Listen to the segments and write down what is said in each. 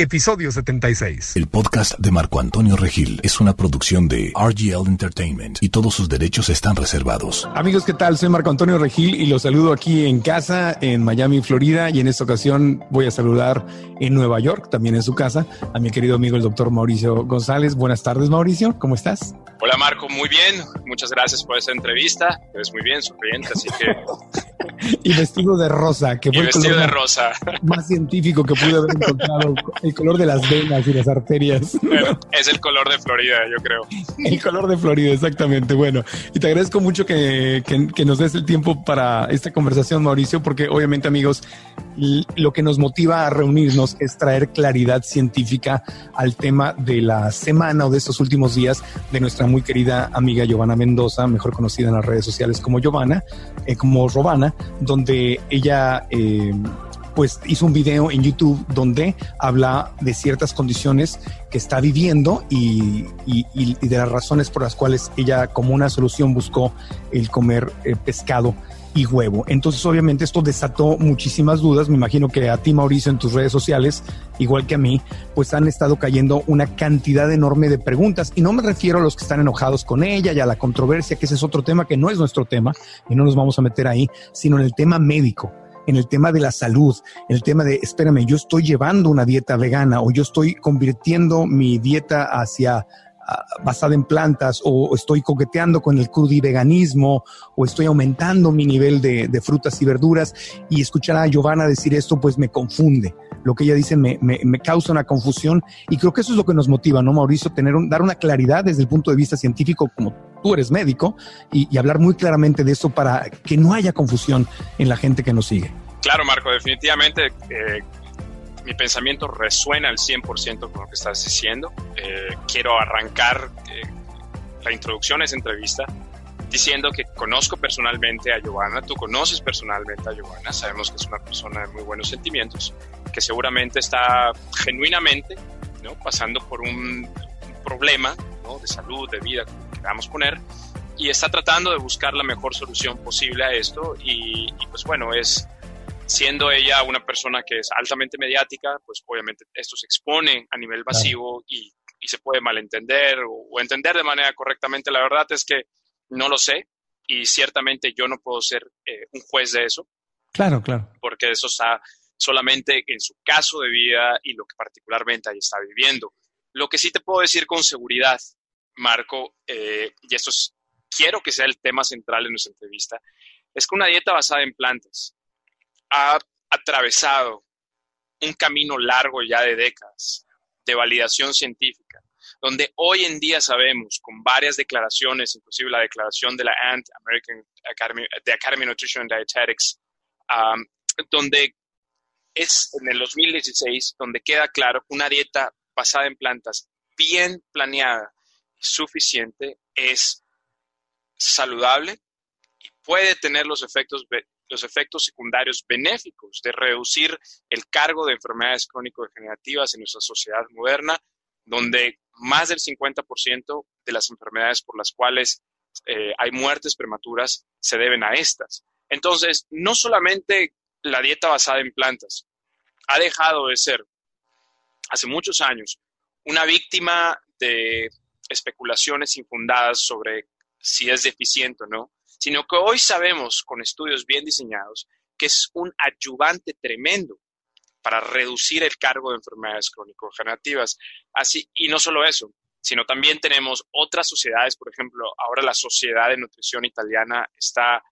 Episodio 76. El podcast de Marco Antonio Regil es una producción de RGL Entertainment y todos sus derechos están reservados. Amigos, ¿qué tal? Soy Marco Antonio Regil y los saludo aquí en casa, en Miami, Florida. Y en esta ocasión voy a saludar en Nueva York, también en su casa, a mi querido amigo el doctor Mauricio González. Buenas tardes, Mauricio. ¿Cómo estás? Hola, Marco. Muy bien. Muchas gracias por esa entrevista. Eres muy bien, sonriente, así que y vestido de rosa, que fue el color de rosa. más científico que pude haber encontrado, el color de las venas y las arterias. es el color de Florida, yo creo. El color de Florida, exactamente. Bueno, y te agradezco mucho que, que nos des el tiempo para esta conversación, Mauricio, porque obviamente, amigos, lo que nos motiva a reunirnos es traer claridad científica al tema de la semana o de estos últimos días de nuestra muy querida amiga Giovanna Mendoza, mejor conocida en las redes sociales como Giovanna, eh, como Robana, donde ella eh, pues hizo un video en YouTube donde habla de ciertas condiciones que está viviendo y, de las razones por las cuales ella como una solución buscó el comer eh, pescado y huevo. Entonces, obviamente, esto desató muchísimas dudas. Me imagino que a ti, Mauricio, en tus redes sociales, igual que a mí, pues han estado cayendo una cantidad enorme de preguntas. Y no me refiero a los que están enojados con ella y a la controversia, que ese es otro tema que no es nuestro tema y no nos vamos a meter ahí, sino en el tema médico en el tema de la salud, en el tema de, espérame, yo estoy llevando una dieta vegana o yo estoy convirtiendo mi dieta hacia basada en plantas o estoy coqueteando con el crudiveganismo o estoy aumentando mi nivel de, frutas y verduras y escuchar a Giovanna decir esto pues me confunde. Lo que ella dice me, causa una confusión y creo que eso es lo que nos motiva, ¿no, Mauricio? Tener dar una claridad desde el punto de vista científico como tú eres médico y, hablar muy claramente de esto para que no haya confusión en la gente que nos sigue. Claro, Marco, definitivamente eh, mi pensamiento resuena al 100% con lo que estás diciendo. Eh, quiero arrancar eh, la introducción a esa entrevista diciendo que conozco personalmente a Giovanna, tú conoces personalmente a Giovanna, sabemos que es una persona de muy buenos sentimientos, que seguramente está genuinamente ¿no? pasando por un, problema ¿no? de salud, de vida, como queramos poner, y está tratando de buscar la mejor solución posible a esto y, y pues bueno, es siendo ella una persona que es altamente mediática, pues obviamente esto se expone a nivel masivo y, y, se puede malentender o, entender de manera correctamente. La verdad es que no lo sé y ciertamente yo no puedo ser eh, un juez de eso. Claro, claro. Porque eso está solamente en su caso de vida y lo que particularmente ahí está viviendo. Lo que sí te puedo decir con seguridad, Marco, eh, y esto es, quiero que sea el tema central de nuestra entrevista, es que una dieta basada en plantas ha atravesado un camino largo ya de décadas de validación científica, donde hoy en día sabemos, con varias declaraciones, inclusive la declaración de la ANT, American Academy, de Academy of Nutrition and Dietetics, donde es en el 2016, donde queda claro que una dieta basada en plantas bien planeada suficiente es saludable y puede tener los efectos los efectos secundarios benéficos de reducir el cargo de enfermedades crónico-degenerativas en nuestra sociedad moderna, donde más del 50% de las enfermedades por las cuales eh, hay muertes prematuras se deben a estas. Entonces, no solamente la dieta basada en plantas ha dejado de ser, hace muchos años, una víctima de especulaciones infundadas sobre si es deficiente o no, sino que hoy sabemos con estudios bien diseñados que es un ayudante tremendo para reducir el cargo de enfermedades crónico-degenerativas. Así, y no solo eso, sino también tenemos otras sociedades, por ejemplo, ahora la Sociedad de Nutrición Italiana está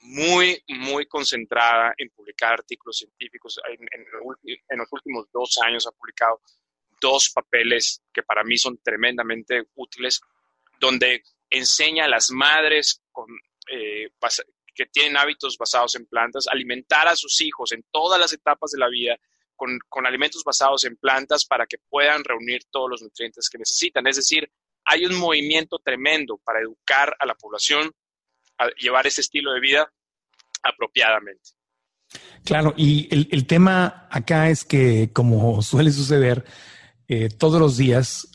muy, muy concentrada en publicar artículos científicos. En, los últimos dos años ha publicado dos papeles que para mí son tremendamente útiles, donde enseña a las madres eh, que tienen hábitos basados en plantas, alimentar a sus hijos en todas las etapas de la vida con, con, alimentos basados en plantas para que puedan reunir todos los nutrientes que necesitan. Es decir, hay un movimiento tremendo para educar a la población a llevar ese estilo de vida apropiadamente. Claro, y el, tema acá es que, como suele suceder, eh, todos los días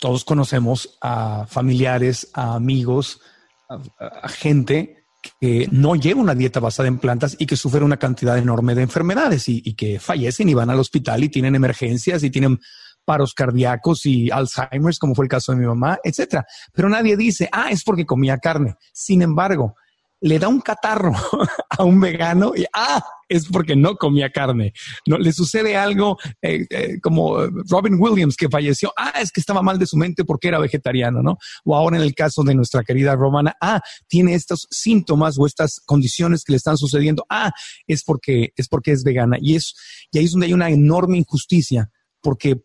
todos conocemos a familiares, a amigos, a, gente que no lleva una dieta basada en plantas y que sufre una cantidad enorme de enfermedades y, y, que fallecen y van al hospital y tienen emergencias y tienen paros cardíacos y Alzheimer's, como fue el caso de mi mamá, etcétera. Pero nadie dice, ah, es porque comía carne. Sin embargo, le da un catarro a un vegano y, ah, es porque no comía carne. No, le sucede algo eh, eh, como Robin Williams que falleció, ah, es que estaba mal de su mente porque era vegetariano, ¿no? O ahora en el caso de nuestra querida Romana, ah, tiene estos síntomas o estas condiciones que le están sucediendo, ah, es porque es porque es vegana. Y, es, y ahí es donde hay una enorme injusticia porque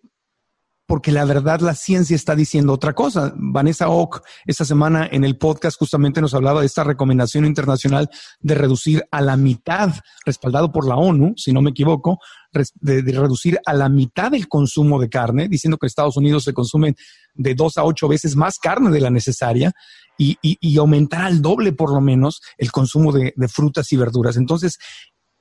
porque la verdad la ciencia está diciendo otra cosa. Vanessa Ock esta semana en el podcast justamente nos hablaba de esta recomendación internacional de reducir a la mitad, respaldado por la ONU, si no me equivoco, de, reducir a la mitad el consumo de carne, diciendo que Estados Unidos se consume de dos a ocho veces más carne de la necesaria y, aumentar al doble por lo menos el consumo de, frutas y verduras. Entonces,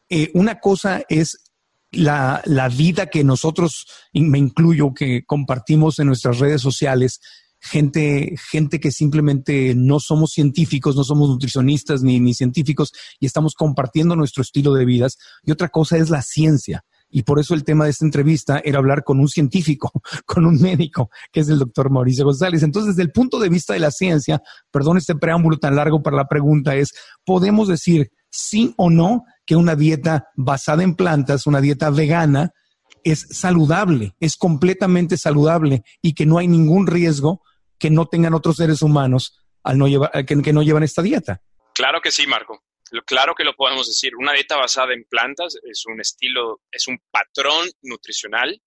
eh, una cosa es la, vida que nosotros, me incluyo, que compartimos en nuestras redes sociales, gente, gente que simplemente no somos científicos, no somos nutricionistas ni, ni científicos y estamos compartiendo nuestro estilo de vidas. Y otra cosa es la ciencia. Y por eso el tema de esta entrevista era hablar con un científico, con un médico, que es el doctor Mauricio González. Entonces, desde el punto de vista de la ciencia, perdón este preámbulo tan largo para la pregunta, es, ¿podemos decir sí o no que una dieta basada en plantas, una dieta vegana, es saludable, es completamente saludable y que no hay ningún riesgo que no tengan otros seres humanos al no llevar, que, no llevan esta dieta. Claro que sí, Marco. Claro que lo podemos decir. Una dieta basada en plantas es un estilo, es un patrón nutricional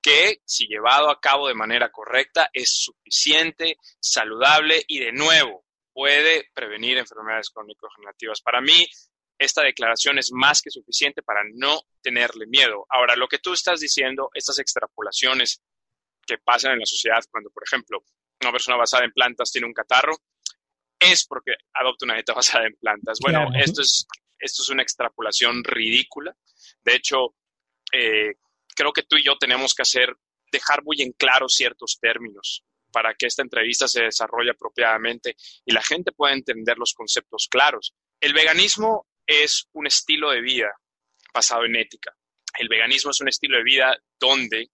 que, si llevado a cabo de manera correcta, es suficiente, saludable y, de nuevo, puede prevenir enfermedades crónico-degenerativas. Para mí, esta declaración es más que suficiente para no tenerle miedo. Ahora, lo que tú estás diciendo, estas extrapolaciones que pasan en la sociedad cuando, por ejemplo, una persona basada en plantas tiene un catarro, es porque adopta una dieta basada en plantas. Bueno, esto, es, esto es una extrapolación ridícula. De hecho, eh, creo que tú y yo tenemos que hacer, dejar muy en claro ciertos términos para que esta entrevista se desarrolle apropiadamente y la gente pueda entender los conceptos claros. El veganismo es un estilo de vida basado en ética. El veganismo es un estilo de vida donde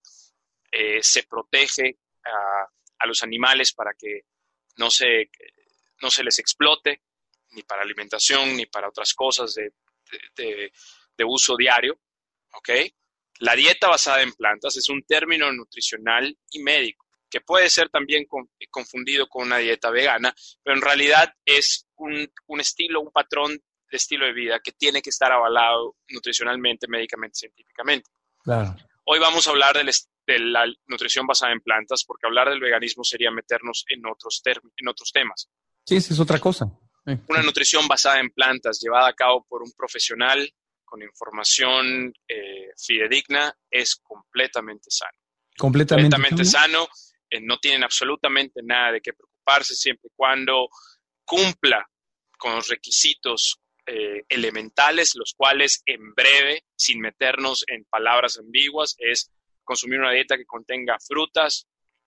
eh, se protege a, los animales para que no se, no se les explote, ni para alimentación, ni para otras cosas de, de, uso diario. La dieta basada en plantas es un término nutricional y médico que puede ser también confundido con una dieta vegana, pero en realidad es un, un estilo, un patrón estilo de vida que tiene que estar avalado nutricionalmente, médicamente, científicamente. Hoy vamos a hablar de la nutrición basada en plantas, porque hablar del veganismo sería meternos en otros, en otros temas. Sí, esa es otra cosa. Una nutrición basada en plantas llevada a cabo por un profesional con información eh, fidedigna es completamente sano. Completamente, sano. Eh, no tienen absolutamente nada de qué preocuparse siempre y cuando cumpla con los requisitos eh, elementales, los cuales en breve, sin meternos en palabras ambiguas, es consumir una dieta que contenga frutas,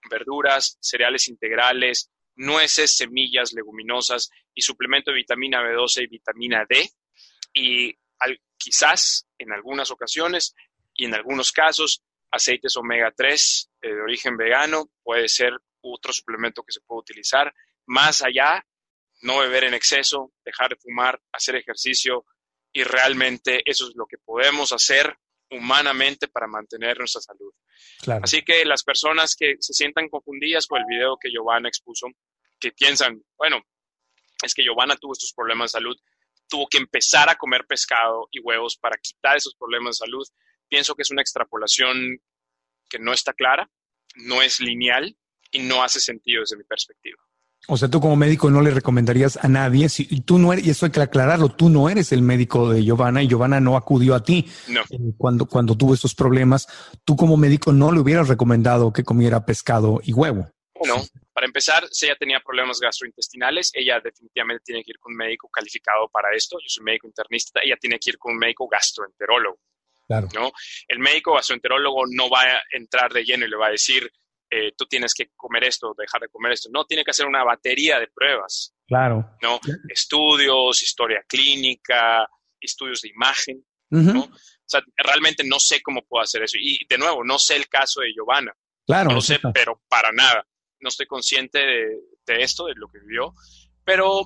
verduras, cereales integrales, nueces, semillas, leguminosas y suplemento de vitamina B12 y vitamina D. Y quizás en algunas ocasiones y en algunos casos aceites omega 3 eh, de origen vegano puede ser otro suplemento que se puede utilizar. Más allá no beber en exceso, dejar de fumar, hacer ejercicio y realmente eso es lo que podemos hacer humanamente para mantener nuestra salud. Así que las personas que se sientan confundidas con el video que Giovanna expuso, que piensan, bueno, es que Giovanna tuvo estos problemas de salud, tuvo que empezar a comer pescado y huevos para quitar esos problemas de salud, pienso que es una extrapolación que no está clara, no es lineal y no hace sentido desde mi perspectiva. O sea, tú como médico no le recomendarías a nadie, si tú no eres, y esto hay que aclararlo, tú no eres el médico de Giovanna y Giovanna no acudió a ti no. Eh, cuando, cuando tuvo estos problemas. Tú como médico no le hubieras recomendado que comiera pescado y huevo. No, para empezar, si ella tenía problemas gastrointestinales, ella definitivamente tiene que ir con un médico calificado para esto. Yo soy médico internista, ella tiene que ir con un médico gastroenterólogo. Claro. ¿no? El médico gastroenterólogo no va a entrar de lleno y le va a decir, eh, tú tienes que comer esto, dejar de comer esto. No, tiene que hacer una batería de pruebas. Claro. ¿no? Estudios, historia clínica, estudios de imagen. ¿no? O sea, realmente no sé cómo puedo hacer eso. Y de nuevo, no sé el caso de Giovanna. Claro. No lo sé, pero para nada. No estoy consciente de, de esto, de lo que vivió. Pero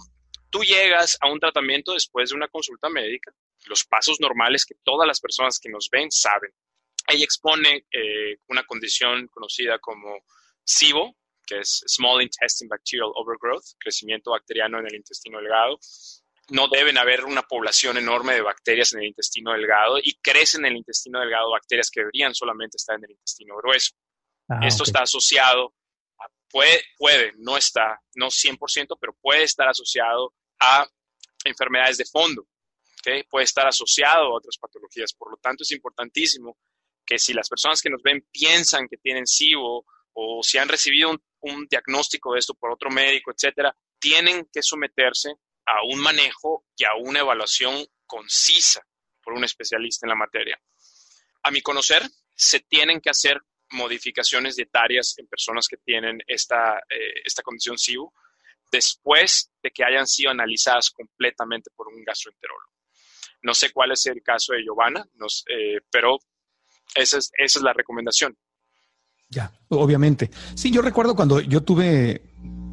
tú llegas a un tratamiento después de una consulta médica, los pasos normales que todas las personas que nos ven saben. Ella expone eh, una condición conocida como SIBO, que es Small Intestine Bacterial Overgrowth, crecimiento bacteriano en el intestino delgado. No deben haber una población enorme de bacterias en el intestino delgado y crecen en el intestino delgado bacterias que deberían solamente estar en el intestino grueso. Ah, Esto okay. está asociado, a, puede, puede, no está, no 100%, pero puede estar asociado a enfermedades de fondo, ¿okay? puede estar asociado a otras patologías. Por lo tanto, es importantísimo que si las personas que nos ven piensan que tienen SIBO o si han recibido un, un diagnóstico de esto por otro médico, etcétera, tienen que someterse a un manejo y a una evaluación concisa por un especialista en la materia. A mi conocer, se tienen que hacer modificaciones dietarias en personas que tienen esta, eh, esta condición SIBO después de que hayan sido analizadas completamente por un gastroenterólogo. No sé cuál es el caso de Giovanna, eh, pero esa es, esa es la recomendación. Ya, obviamente. Sí, yo recuerdo cuando yo tuve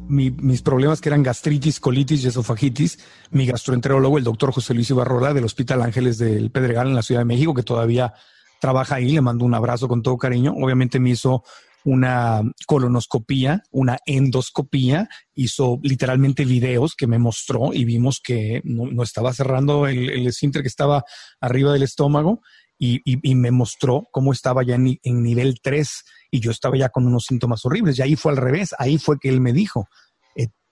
mi, mis problemas que eran gastritis, colitis y esofagitis, mi gastroenterólogo, el doctor José Luis Ibarrola del Hospital Ángeles del Pedregal en la Ciudad de México, que todavía trabaja ahí, le mando un abrazo con todo cariño. Obviamente me hizo una colonoscopía, una endoscopía, hizo literalmente videos que me mostró y vimos que no, no estaba cerrando el, el esfínter que estaba arriba del estómago y, y, y, me mostró cómo estaba ya en, en, nivel 3 y yo estaba ya con unos síntomas horribles. Y ahí fue al revés, ahí fue que él me dijo,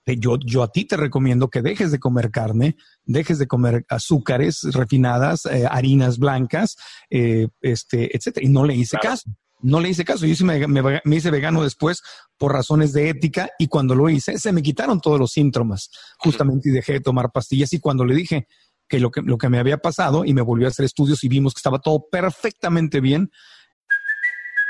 eh, yo, yo a ti te recomiendo que dejes de comer carne, dejes de comer azúcares refinadas, eh, harinas blancas, eh, este, etcétera. Y no le hice claro. caso. No le hice caso. Yo sí me, hice vegano después por razones de ética y cuando lo hice se me quitaron todos los síntomas justamente y dejé de tomar pastillas y cuando le dije que lo que, lo que me había pasado y me volvió a hacer estudios y vimos que estaba todo perfectamente bien.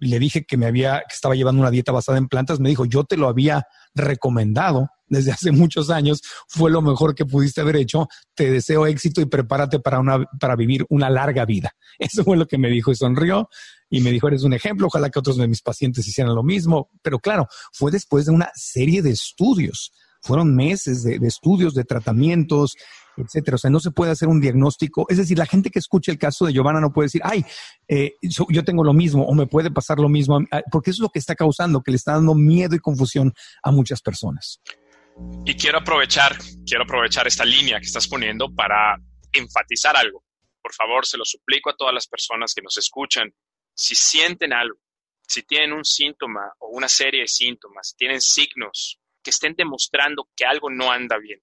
le dije que me había, que estaba llevando una dieta basada en plantas, me dijo, yo te lo había recomendado desde hace muchos años, fue lo mejor que pudiste haber hecho, te deseo éxito y prepárate para, una, para vivir una larga vida. Eso fue lo que me dijo y sonrió y me dijo, eres un ejemplo, ojalá que otros de mis pacientes hicieran lo mismo, pero claro, fue después de una serie de estudios, fueron meses de, de estudios, de tratamientos, etcétera. O sea, no se puede hacer un diagnóstico. Es decir, la gente que escucha el caso de Giovanna no puede decir, ay, eh, yo tengo lo mismo o me puede pasar lo mismo, porque eso es lo que está causando, que le está dando miedo y confusión a muchas personas. Y quiero aprovechar, quiero aprovechar esta línea que estás poniendo para enfatizar algo. Por favor, se lo suplico a todas las personas que nos escuchan. Si sienten algo, si tienen un síntoma o una serie de síntomas, si tienen signos que estén demostrando que algo no anda bien,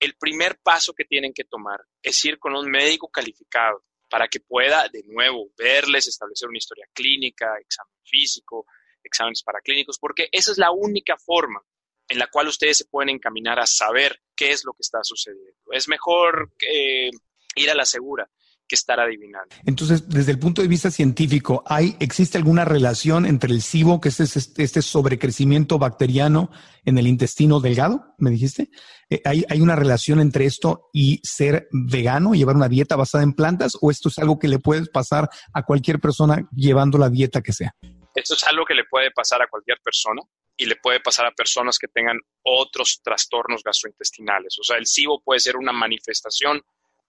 el primer paso que tienen que tomar es ir con un médico calificado para que pueda de nuevo verles, establecer una historia clínica, examen físico, exámenes paraclínicos, porque esa es la única forma en la cual ustedes se pueden encaminar a saber qué es lo que está sucediendo. Es mejor eh, ir a la segura que estar adivinando. Entonces, desde el punto de vista científico, ¿hay, ¿existe alguna relación entre el SIBO, que es este, este sobrecrecimiento bacteriano en el intestino delgado, me dijiste? Eh, ¿Hay, ¿Hay una relación entre esto y ser vegano, llevar una dieta basada en plantas, o esto es algo que le puede pasar a cualquier persona llevando la dieta que sea? Esto es algo que le puede pasar a cualquier persona y le puede pasar a personas que tengan otros trastornos gastrointestinales. O sea, el SIBO puede ser una manifestación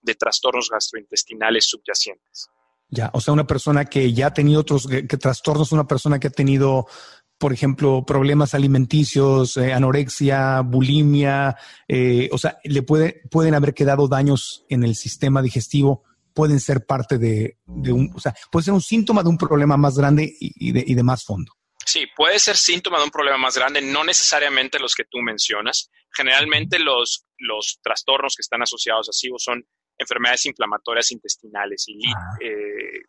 de trastornos gastrointestinales subyacentes. Ya, o sea, una persona que ya ha tenido otros que, trastornos, una persona que ha tenido, por ejemplo, problemas alimenticios, eh, anorexia, bulimia, eh, o sea, le puede, pueden haber quedado daños en el sistema digestivo, pueden ser parte de, un, o sea, puede ser un síntoma de un problema más grande y, de, y de más fondo. Sí, puede ser síntoma de un problema más grande, no necesariamente los que tú mencionas. Generalmente los, los trastornos que están asociados a SIBO son enfermedades inflamatorias intestinales y ah. eh,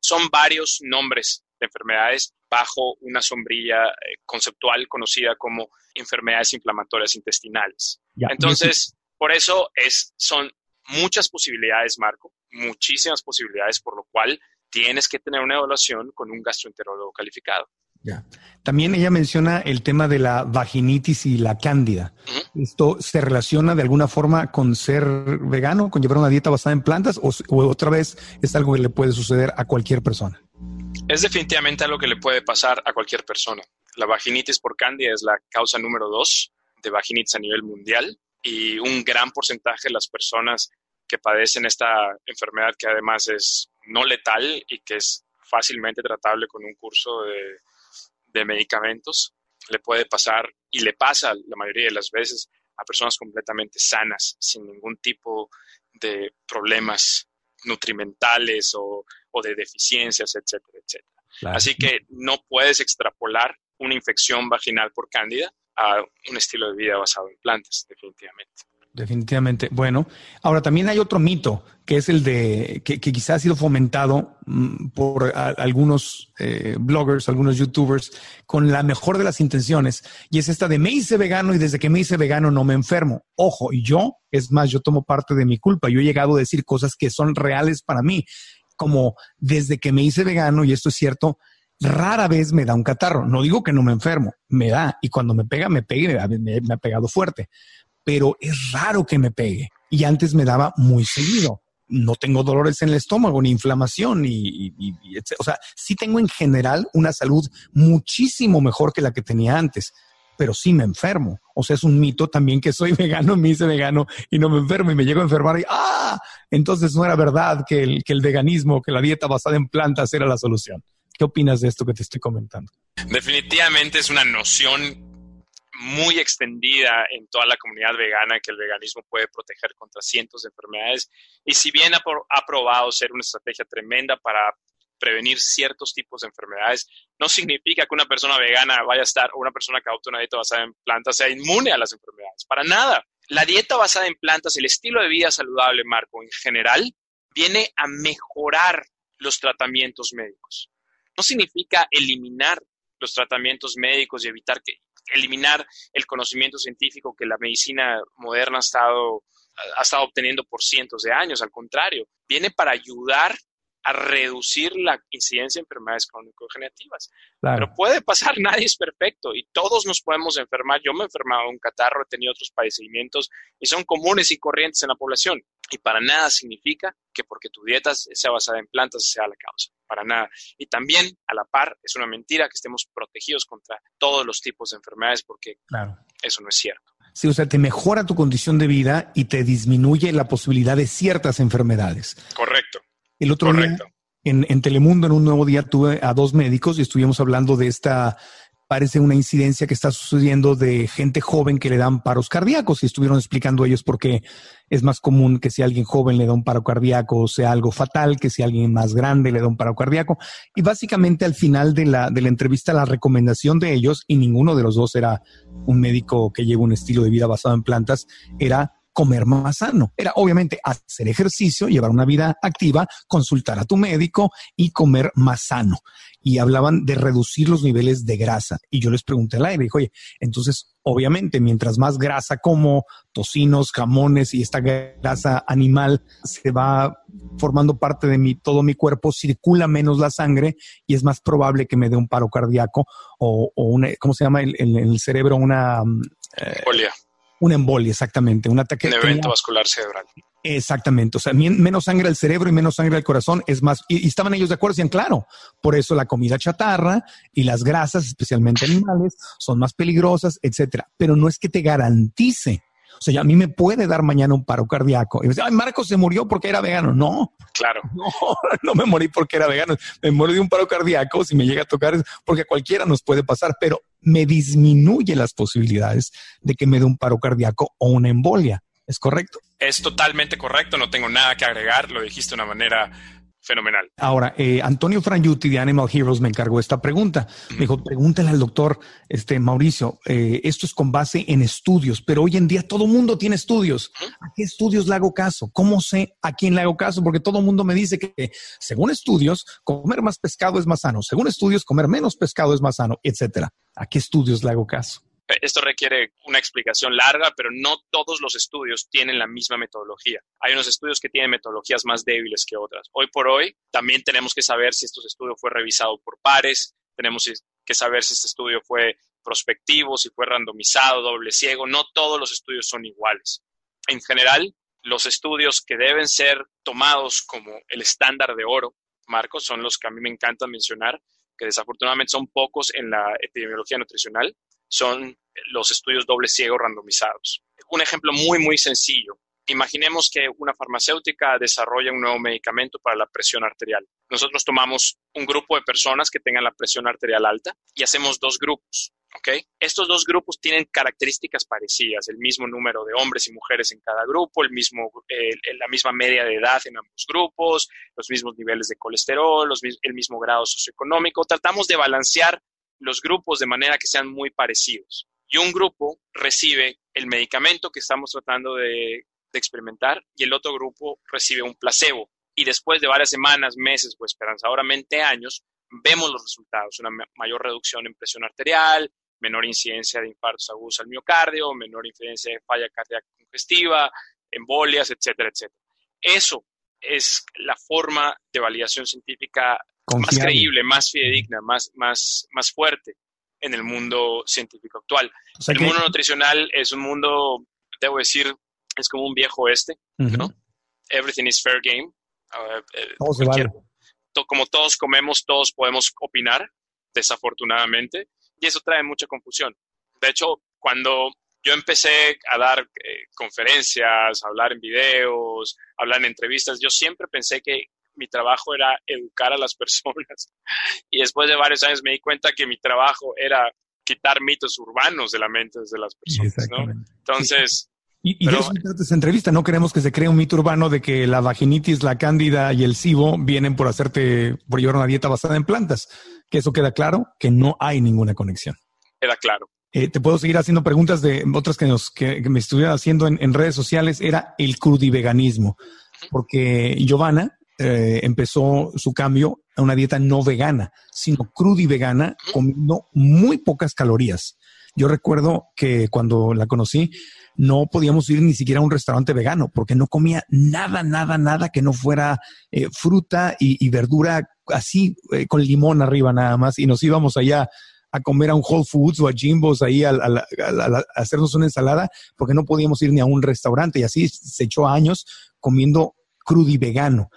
son varios nombres de enfermedades bajo una sombrilla eh, conceptual conocida como enfermedades inflamatorias intestinales. Entonces, por eso es, son muchas posibilidades, Marco, muchísimas posibilidades, por lo cual tienes que tener una evaluación con un gastroenterólogo calificado. Ya. También ella menciona el tema de la vaginitis y la cándida. ¿Esto se relaciona de alguna forma con ser vegano, con llevar una dieta basada en plantas o, otra vez es algo que le puede suceder a cualquier persona? Es definitivamente algo que le puede pasar a cualquier persona. La vaginitis por cándida es la causa número dos de vaginitis a nivel mundial y un gran porcentaje de las personas que padecen esta enfermedad que además es no letal y que es fácilmente tratable con un curso de de medicamentos, le puede pasar y le pasa la mayoría de las veces a personas completamente sanas, sin ningún tipo de problemas nutrimentales o, de deficiencias, etcétera, etcétera. Así que no puedes extrapolar una infección vaginal por cándida a un estilo de vida basado en plantas, definitivamente. Definitivamente. Bueno, ahora también hay otro mito que es el de que, quizás ha sido fomentado mm, por algunos eh, bloggers, algunos youtubers, con la mejor de las intenciones, y es esta de me hice vegano y desde que me hice vegano no me enfermo. Ojo, y yo, es más, yo tomo parte de mi culpa. Yo he llegado a decir cosas que son reales para mí, como desde que me hice vegano, y esto es cierto, rara vez me da un catarro. No digo que no me enfermo, me da, y cuando me pega, me pega, me ha pegado fuerte pero es raro que me pegue. Y antes me daba muy seguido. No tengo dolores en el estómago, ni inflamación, y, o sea, sí tengo en general una salud muchísimo mejor que la que tenía antes, pero sí me enfermo. O sea, es un mito también que soy vegano, me hice vegano y no me enfermo y me llego a enfermar y ¡ah! Entonces no era verdad que el, que el veganismo, que la dieta basada en plantas era la solución. ¿Qué opinas de esto que te estoy comentando? Definitivamente es una noción muy extendida en toda la comunidad vegana que el veganismo puede proteger contra cientos de enfermedades y si bien ha, probado ser una estrategia tremenda para prevenir ciertos tipos de enfermedades, no significa que una persona vegana vaya a estar o una persona que adopta una dieta basada en plantas sea inmune a las enfermedades. Para nada. La dieta basada en plantas, el estilo de vida saludable, Marco, en general, viene a mejorar los tratamientos médicos. No significa eliminar los tratamientos médicos y evitar que eliminar el conocimiento científico que la medicina moderna ha estado, ha estado obteniendo por cientos de años. Al contrario, viene para ayudar a reducir la incidencia de enfermedades crónico-degenerativas. Pero puede pasar, nadie es perfecto y todos nos podemos enfermar. Yo me he enfermado de un catarro, he tenido otros padecimientos y son comunes y corrientes en la población. Y para nada significa que porque tu dieta sea basada en plantas sea la causa. Para nada. Y también, a la par, es una mentira que estemos protegidos contra todos los tipos de enfermedades porque eso no es cierto. Sí, o sea, te mejora tu condición de vida y te disminuye la posibilidad de ciertas enfermedades. Correcto. El otro día en, en, Telemundo, en un nuevo día, tuve a dos médicos y estuvimos hablando de esta, parece una incidencia que está sucediendo de gente joven que le dan paros cardíacos y estuvieron explicando ellos por qué es más común que si alguien joven le da un paro cardíaco sea algo fatal que si alguien más grande le da un paro cardíaco. Y básicamente al final de la, de la entrevista, la recomendación de ellos, y ninguno de los dos era un médico que lleva un estilo de vida basado en plantas, era comer más sano. Era obviamente hacer ejercicio, llevar una vida activa, consultar a tu médico y comer más sano. Y hablaban de reducir los niveles de grasa. Y yo les pregunté al aire, dijo, oye, entonces, obviamente, mientras más grasa como tocinos, jamones y esta grasa animal se va formando parte de mi, todo mi cuerpo, circula menos la sangre y es más probable que me dé un paro cardíaco o, o una, ¿cómo se llama? En el, cerebro, una... Eh, una embolia, exactamente. Un ataque. Un evento vascular cerebral. Exactamente. O sea, menos sangre al cerebro y menos sangre al corazón es más. Y, estaban ellos de acuerdo, decían, claro, por eso la comida chatarra y las grasas, especialmente animales, son más peligrosas, etcétera. Pero no es que te garantice. O sea, a mí me puede dar mañana un paro cardíaco. Y me dice, ay, Marcos se murió porque era vegano. No. Claro. No, no me morí porque era vegano. Me morí de un paro cardíaco. Si me llega a tocar, porque a cualquiera nos puede pasar. Pero me disminuye las posibilidades de que me dé un paro cardíaco o una embolia. ¿Es correcto? Es totalmente correcto, no tengo nada que agregar, lo dijiste de una manera fenomenal. Ahora, eh, Antonio Frangiuti de Animal Heroes me encargó esta pregunta. Me dijo, pregúntale al doctor este, Mauricio, eh, esto es con base en estudios, pero hoy en día todo mundo tiene estudios. ¿A qué estudios le hago caso? ¿Cómo sé a quién le hago caso? Porque todo mundo me dice que según estudios, comer más pescado es más sano. Según estudios, comer menos pescado es más sano, etcétera. ¿A qué estudios le hago caso? Esto requiere una explicación larga, pero no todos los estudios tienen la misma metodología. Hay unos estudios que tienen metodologías más débiles que otras. Hoy por hoy también tenemos que saber si estos estudios fue revisado por pares, tenemos que saber si este estudio fue prospectivo, si fue randomizado, doble ciego. No todos los estudios son iguales. En general, los estudios que deben ser tomados como el estándar de oro, Marcos, son los que a mí me encanta mencionar, que desafortunadamente son pocos en la epidemiología nutricional, son los estudios doble ciego randomizados. Un ejemplo muy, muy sencillo. Imaginemos que una farmacéutica desarrolla un nuevo medicamento para la presión arterial. Nosotros tomamos un grupo de personas que tengan la presión arterial alta y hacemos dos grupos. ¿okay? Estos dos grupos tienen características parecidas, el mismo número de hombres y mujeres en cada grupo, el mismo, la misma media de edad en ambos grupos, los mismos niveles de colesterol, el mismo grado socioeconómico. Tratamos de balancear los grupos de manera que sean muy parecidos. Y un grupo recibe el medicamento que estamos tratando de, experimentar y el otro grupo recibe un placebo. Y después de varias semanas, meses o esperanzadoramente años, vemos los resultados, una mayor reducción en presión arterial, menor incidencia de infartos agudos al miocardio, menor incidencia de falla cardíaca congestiva, embolias, etcétera, etcétera. Eso es la forma de validación científica más creíble, más fidedigna, más, más, más fuerte en el mundo científico actual. el mundo nutricional es un mundo, debo decir, es como un viejo este, ¿no? Everything is fair game. Uh, como todos comemos, todos podemos opinar, desafortunadamente, y eso trae mucha confusión. De hecho, cuando yo empecé a dar eh, conferencias, a hablar en videos, a hablar en entrevistas, yo siempre pensé que mi trabajo era educar a las personas. Y después de varios años me di cuenta que mi trabajo era quitar mitos urbanos de la mente de las personas, ¿no? Entonces... Y, y eso esa entrevista, no queremos que se cree un mito urbano de que la vaginitis, la cándida y el SIBO vienen por hacerte, por llevar una dieta basada en plantas. Que eso queda claro, que no hay ninguna conexión. Queda claro. Eh, te puedo seguir haciendo preguntas de otras que, nos, que, me estuvieran haciendo en, redes sociales. Era el crudiveganismo. Porque Giovanna, eh, empezó su cambio a una dieta no vegana, sino cruda y vegana, comiendo muy pocas calorías. Yo recuerdo que cuando la conocí, no podíamos ir ni siquiera a un restaurante vegano porque no comía nada, nada, nada que no fuera eh, fruta y, verdura así eh, con limón arriba nada más. Y nos íbamos allá a comer a un Whole Foods o a Jimbo's ahí a, a, hacernos una ensalada porque no podíamos ir ni a un restaurante. Y así se echó años comiendo crudo y vegano.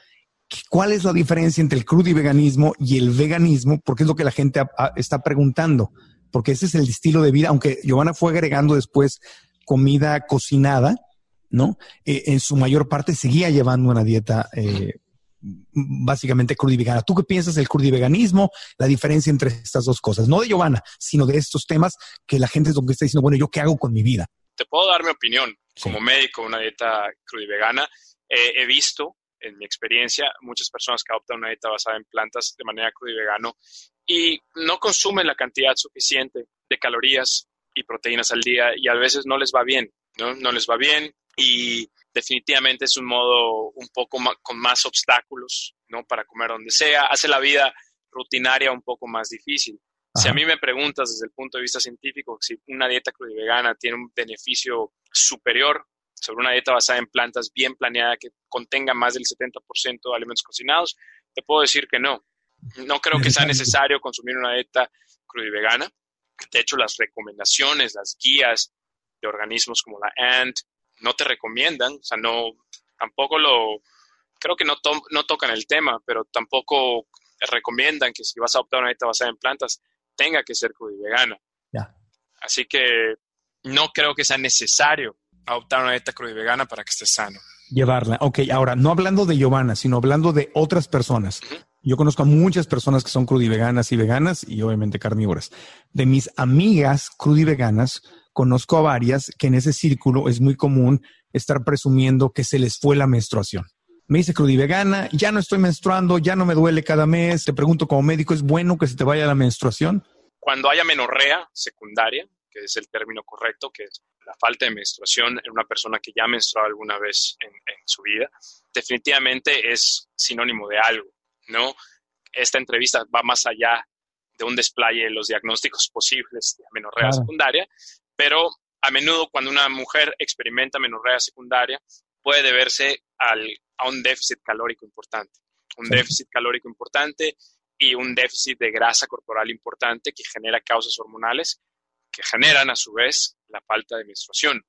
¿Cuál es la diferencia entre el crudo y veganismo y el veganismo? Porque es lo que la gente está preguntando. Porque ese es el estilo de vida, aunque Giovanna fue agregando después comida cocinada, ¿no? Eh, en su mayor parte seguía llevando una dieta eh, básicamente crudo y vegana. ¿Tú qué piensas del crudo y veganismo? La diferencia entre estas dos cosas, no de Giovanna, sino de estos temas que la gente es lo que está diciendo, bueno, ¿yo qué hago con mi vida? Te puedo dar mi opinión. Como médico, una dieta crudo y vegana, he visto en mi experiencia, muchas personas que adoptan una dieta basada en plantas de manera cruda y vegano y no consumen la cantidad suficiente de calorías y proteínas al día y a veces no les va bien, ¿no? No les va bien y definitivamente es un modo un poco con más obstáculos, ¿no? Para comer donde sea, hace la vida rutinaria un poco más difícil. Si a mí me preguntas desde el punto de vista científico si una dieta cruda y vegana tiene un beneficio superior sobre una dieta basada en plantas bien planeada que contenga más del 70% de alimentos cocinados, te puedo decir que no. No creo que sea necesario consumir una dieta cruda y vegana. De hecho, las recomendaciones, las guías de organismos como la ANT no te recomiendan, o sea, no, tampoco lo, creo que no, no tocan el tema, pero tampoco recomiendan que si vas a adoptar una dieta basada en plantas, tenga que ser y vegana. Así que no creo que sea necesario adoptar una dieta cruda y vegana para que estés sano. Llevarla. Ok, ahora, no hablando de Giovanna, sino hablando de otras personas. Yo conozco a muchas personas que son crudiveganas y veganas y obviamente carnívoras. De mis amigas crudiveganas, conozco a varias que en ese círculo es muy común estar presumiendo que se les fue la menstruación. Me dice crudivegana, ya no estoy menstruando, ya no me duele cada mes. Te pregunto como médico, ¿es bueno que se te vaya la menstruación? Cuando haya menorrea secundaria, que es el término correcto, que es la falta de menstruación en una persona que ya menstruado alguna vez en, en su vida, definitivamente es sinónimo de algo ¿no? Esta entrevista va más allá de un despliegue de los diagnósticos posibles de amenorrea secundaria, pero a menudo cuando una mujer experimenta amenorrea secundaria puede deberse al, a un déficit calórico importante, un déficit calórico importante y un déficit de grasa corporal importante que genera causas hormonales que generan a su vez la falta de menstruación.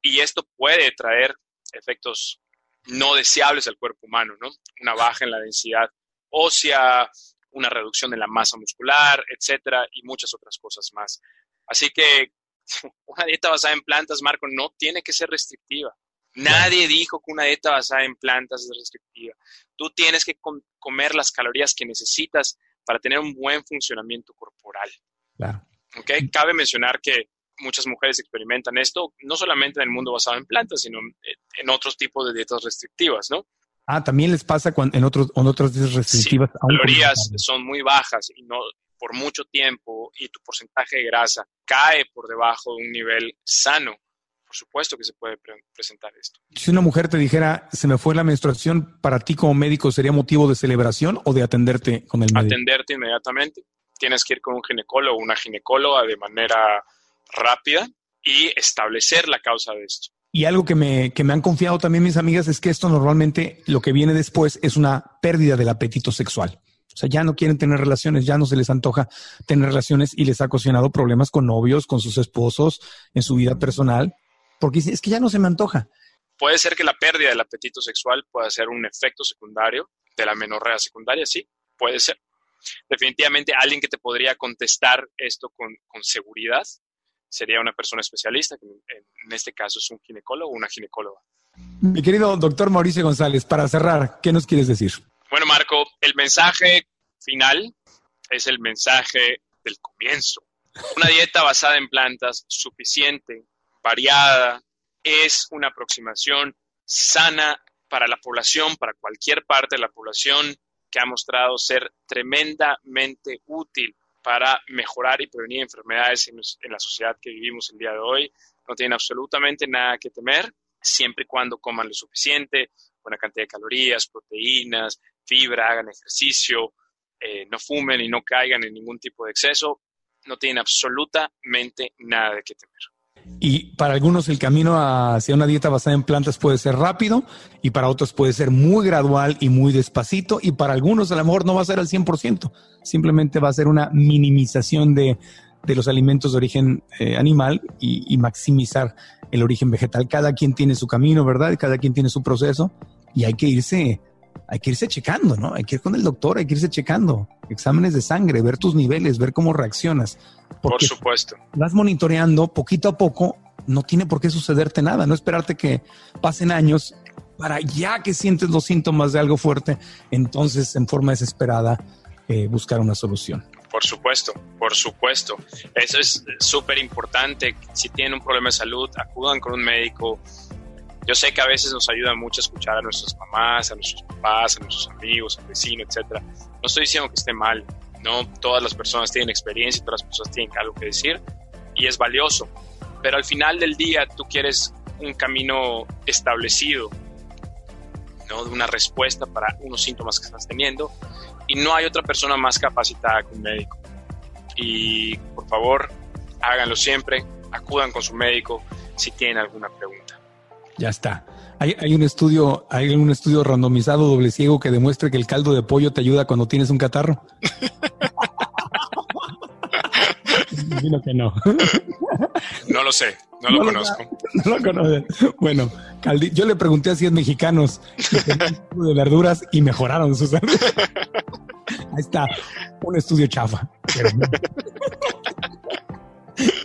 Y esto puede traer efectos no deseables al cuerpo humano, ¿no? Una baja en la densidad ósea, una reducción de la masa muscular, etcétera, y muchas otras cosas más. Así que una dieta basada en plantas, Marco, no tiene que ser restrictiva. Nadie dijo que una dieta basada en plantas es restrictiva. Tú tienes que comer las calorías que necesitas para tener un buen funcionamiento corporal. Claro. ¿Okay? Cabe mencionar que muchas mujeres experimentan esto, no solamente en el mundo basado en plantas, sino en otros tipos de dietas restrictivas, ¿no? Ah, también les pasa en, otros, en otras dietas restrictivas. Sí, calorías son muy bajas y no por mucho tiempo y tu porcentaje de grasa cae por debajo de un nivel sano. Por supuesto que se puede presentar esto. Si una mujer te dijera, se me fue la menstruación, ¿para ti como médico sería motivo de celebración o de atenderte con el médico? Atenderte inmediatamente. Tienes que ir con un ginecólogo o una ginecóloga de manera rápida y establecer la causa de esto. Y algo que me, que me han confiado también mis amigas es que esto normalmente lo que viene después es una pérdida del apetito sexual. O sea, ya no quieren tener relaciones, ya no se les antoja tener relaciones y les ha ocasionado problemas con novios, con sus esposos, en su vida personal, porque es que ya no se me antoja. Puede ser que la pérdida del apetito sexual pueda ser un efecto secundario de la menorrea secundaria, sí, puede ser. Definitivamente alguien que te podría contestar esto con, con seguridad sería una persona especialista, que en este caso es un ginecólogo o una ginecóloga. Mi querido doctor Mauricio González, para cerrar, ¿qué nos quieres decir? Bueno, Marco, el mensaje final es el mensaje del comienzo. Una dieta basada en plantas suficiente, variada, es una aproximación sana para la población, para cualquier parte de la población, que ha mostrado ser tremendamente útil para mejorar y prevenir enfermedades en, la sociedad que vivimos el día de hoy. No tienen absolutamente nada que temer, siempre y cuando coman lo suficiente, buena cantidad de calorías, proteínas, fibra, hagan ejercicio, eh, no fumen y no caigan en ningún tipo de exceso. No tienen absolutamente nada de qué temer. Y para algunos el camino hacia una dieta basada en plantas puede ser rápido y para otros puede ser muy gradual y muy despacito y para algunos a lo mejor no va a ser al 100%, simplemente va a ser una minimización de, los alimentos de origen eh, animal y, maximizar el origen vegetal. Cada quien tiene su camino, ¿verdad? Cada quien tiene su proceso y hay que irse hay que irse checando, ¿no? Hay que ir con el doctor, hay que irse checando. Exámenes de sangre, ver tus niveles, ver cómo reaccionas. Por supuesto. Vas monitoreando poquito a poco, no tiene por qué sucederte nada, no esperarte que pasen años para ya que sientes los síntomas de algo fuerte, entonces en forma desesperada eh, buscar una solución. Por supuesto, por supuesto. Eso es súper importante. Si tienen un problema de salud, acudan con un médico. Yo sé que a veces nos ayuda mucho escuchar a nuestras mamás, a nuestros papás, a nuestros amigos, al vecino, etcétera. No estoy diciendo que esté mal, no todas las personas tienen experiencia todas las personas tienen algo que decir y es valioso. Pero al final del día tú quieres un camino establecido, ¿no? de una respuesta para unos síntomas que estás teniendo y no hay otra persona más capacitada que un médico. Y por favor, háganlo siempre, acudan con su médico si tienen alguna pregunta. Ya está. Hay, hay, un estudio, hay un estudio randomizado doble ciego que demuestra que el caldo de pollo te ayuda cuando tienes un catarro. Imagino que no. No lo sé, no lo conozco. no lo conocen. Bueno, caldi, yo le pregunté a 100 mexicanos de verduras y mejoraron sus Ahí está, un estudio chafa. Pero...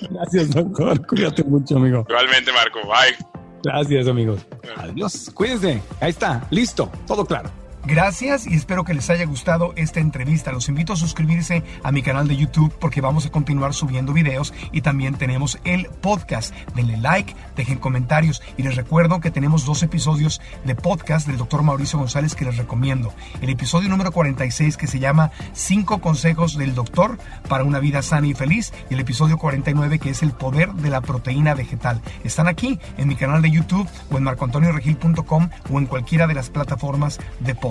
Gracias, doctor. Cuídate mucho, amigo. Igualmente, Marco. Bye. Gracias, amigos. Adiós. Cuídense. Ahí está. Listo. Todo claro. Gracias y espero que les haya gustado esta entrevista. Los invito a suscribirse a mi canal de YouTube porque vamos a continuar subiendo videos y también tenemos el podcast. Denle like, dejen comentarios y les recuerdo que tenemos dos episodios de podcast del doctor Mauricio González que les recomiendo. El episodio número 46 que se llama 5 consejos del doctor para una vida sana y feliz y el episodio 49 que es el poder de la proteína vegetal. Están aquí en mi canal de YouTube o en marcoantonioregil.com o en cualquiera de las plataformas de podcast